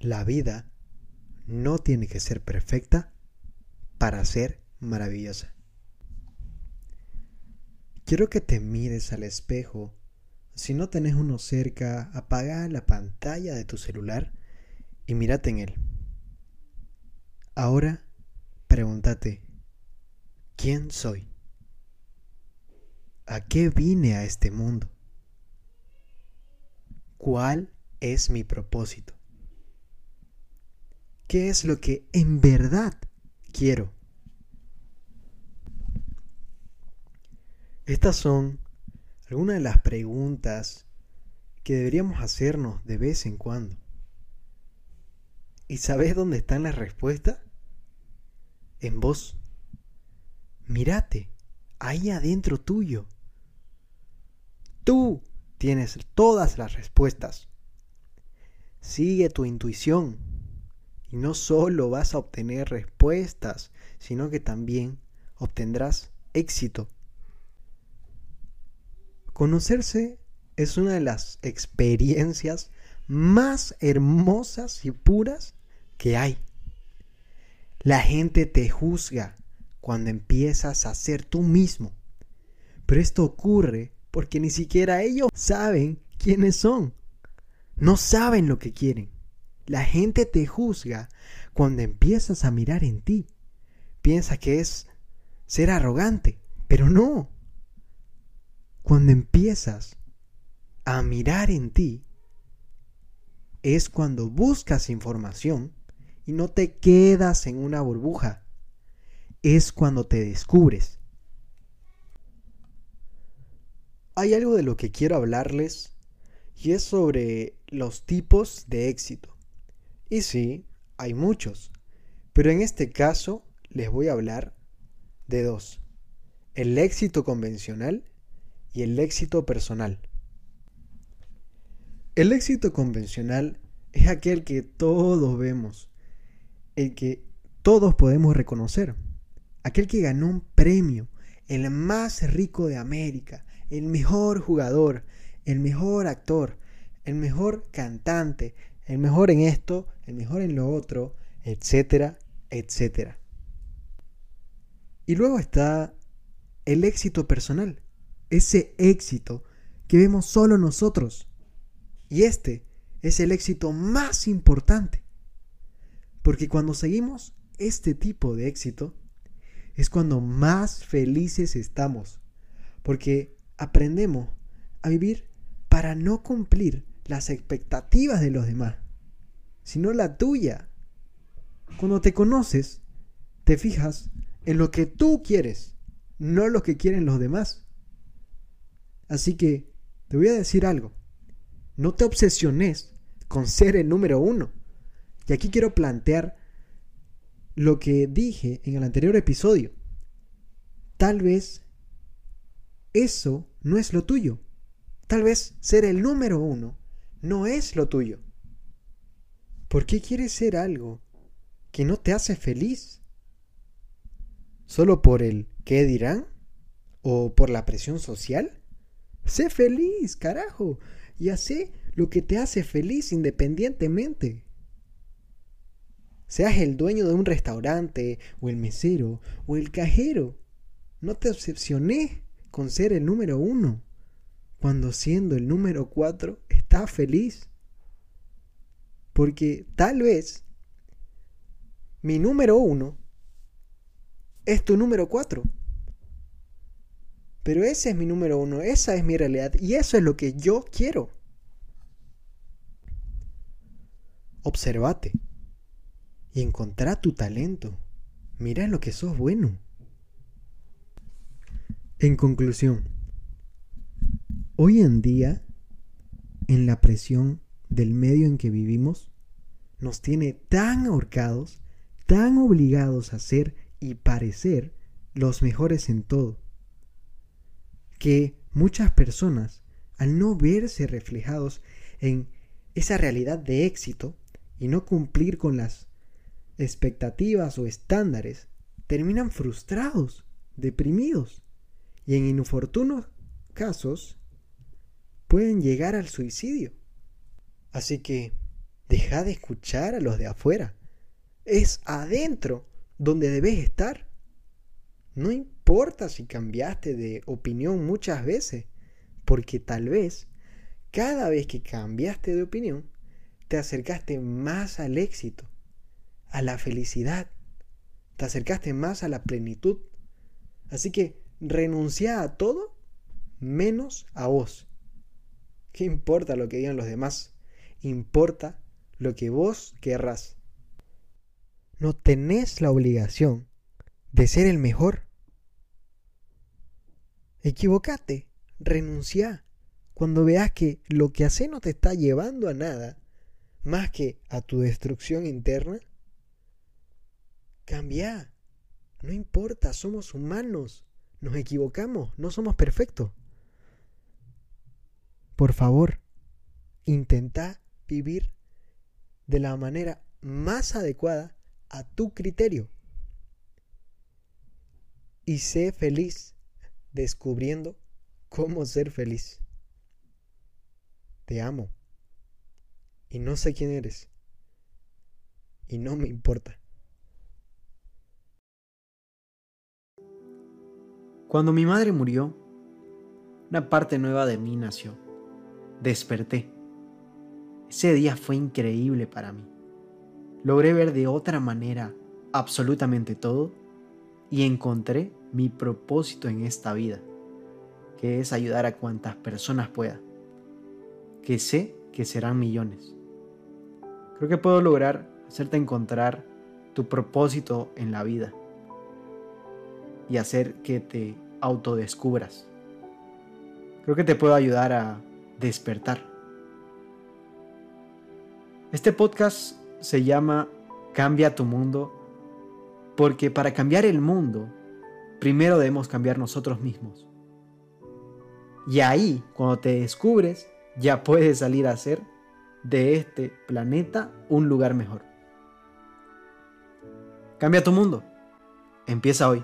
La vida no tiene que ser perfecta para ser maravillosa. Quiero que te mires al espejo. Si no tenés uno cerca, apaga la pantalla de tu celular y mírate en él. Ahora pregúntate, ¿quién soy? ¿A qué vine a este mundo? ¿Cuál es mi propósito? ¿Qué es lo que en verdad quiero? Estas son algunas de las preguntas que deberíamos hacernos de vez en cuando. ¿Y sabes dónde están las respuestas? En vos. Mírate, ahí adentro tuyo. Tú tienes todas las respuestas. Sigue tu intuición y no solo vas a obtener respuestas, sino que también obtendrás éxito. Conocerse es una de las experiencias más hermosas y puras que hay. La gente te juzga cuando empiezas a ser tú mismo. Pero esto ocurre porque ni siquiera ellos saben quiénes son. No saben lo que quieren. La gente te juzga cuando empiezas a mirar en ti. Piensa que es ser arrogante, pero no. Cuando empiezas a mirar en ti, es cuando buscas información y no te quedas en una burbuja. Es cuando te descubres. Hay algo de lo que quiero hablarles y es sobre los tipos de éxito. Y sí, hay muchos, pero en este caso les voy a hablar de dos. El éxito convencional y el éxito personal. El éxito convencional es aquel que todos vemos, el que todos podemos reconocer, aquel que ganó un premio, el más rico de América, el mejor jugador, el mejor actor, el mejor cantante, el mejor en esto, mejor en lo otro, etcétera, etcétera. Y luego está el éxito personal, ese éxito que vemos solo nosotros. Y este es el éxito más importante. Porque cuando seguimos este tipo de éxito, es cuando más felices estamos. Porque aprendemos a vivir para no cumplir las expectativas de los demás, sino la tuya. Cuando te conoces, te fijas en lo que tú quieres, no lo que quieren los demás. Así que te voy a decir algo. No te obsesiones con ser el número uno. Y aquí quiero plantear lo que dije en el anterior episodio. Tal vez eso no es lo tuyo. Tal vez ser el número uno no es lo tuyo. ¿Por qué quieres ser algo que no te hace feliz? ¿Solo por el qué dirán? ¿O por la presión social? Sé feliz, carajo y hace lo que te hace feliz independientemente. Seas el dueño de un restaurante, o el mesero, o el cajero. No te obsesiones con ser el número uno, cuando siendo el número cuatro estás feliz. Porque tal vez mi número uno es tu número cuatro. Pero ese es mi número uno, esa es mi realidad y eso es lo que yo quiero. Observate y encontrá tu talento. Mira lo que sos bueno. En conclusión, hoy en día, en la presión del medio en que vivimos, nos tiene tan ahorcados, tan obligados a ser y parecer los mejores en todo que muchas personas, al no verse reflejados en esa realidad de éxito y no cumplir con las expectativas o estándares, terminan frustrados, deprimidos y en inoportunos casos pueden llegar al suicidio. Así que Deja de escuchar a los de afuera. Es adentro donde debes estar. No importa si cambiaste de opinión muchas veces, porque tal vez cada vez que cambiaste de opinión, te acercaste más al éxito, a la felicidad, te acercaste más a la plenitud. Así que renuncia a todo menos a vos. ¿Qué importa lo que digan los demás? Importa lo que vos querrás. No tenés la obligación de ser el mejor. Equivocate, renuncia. Cuando veas que lo que haces no te está llevando a nada, más que a tu destrucción interna, cambia. No importa, somos humanos, nos equivocamos, no somos perfectos. Por favor, intenta vivir de la manera más adecuada a tu criterio. Y sé feliz descubriendo cómo ser feliz. Te amo. Y no sé quién eres. Y no me importa. Cuando mi madre murió, una parte nueva de mí nació. Desperté ese día fue increíble para mí. Logré ver de otra manera absolutamente todo y encontré mi propósito en esta vida, que es ayudar a cuantas personas pueda, que sé que serán millones. Creo que puedo lograr hacerte encontrar tu propósito en la vida y hacer que te autodescubras. Creo que te puedo ayudar a despertar este podcast se llama Cambia tu mundo porque para cambiar el mundo, primero debemos cambiar nosotros mismos. Y ahí, cuando te descubres, ya puedes salir a hacer de este planeta un lugar mejor. Cambia tu mundo. Empieza hoy.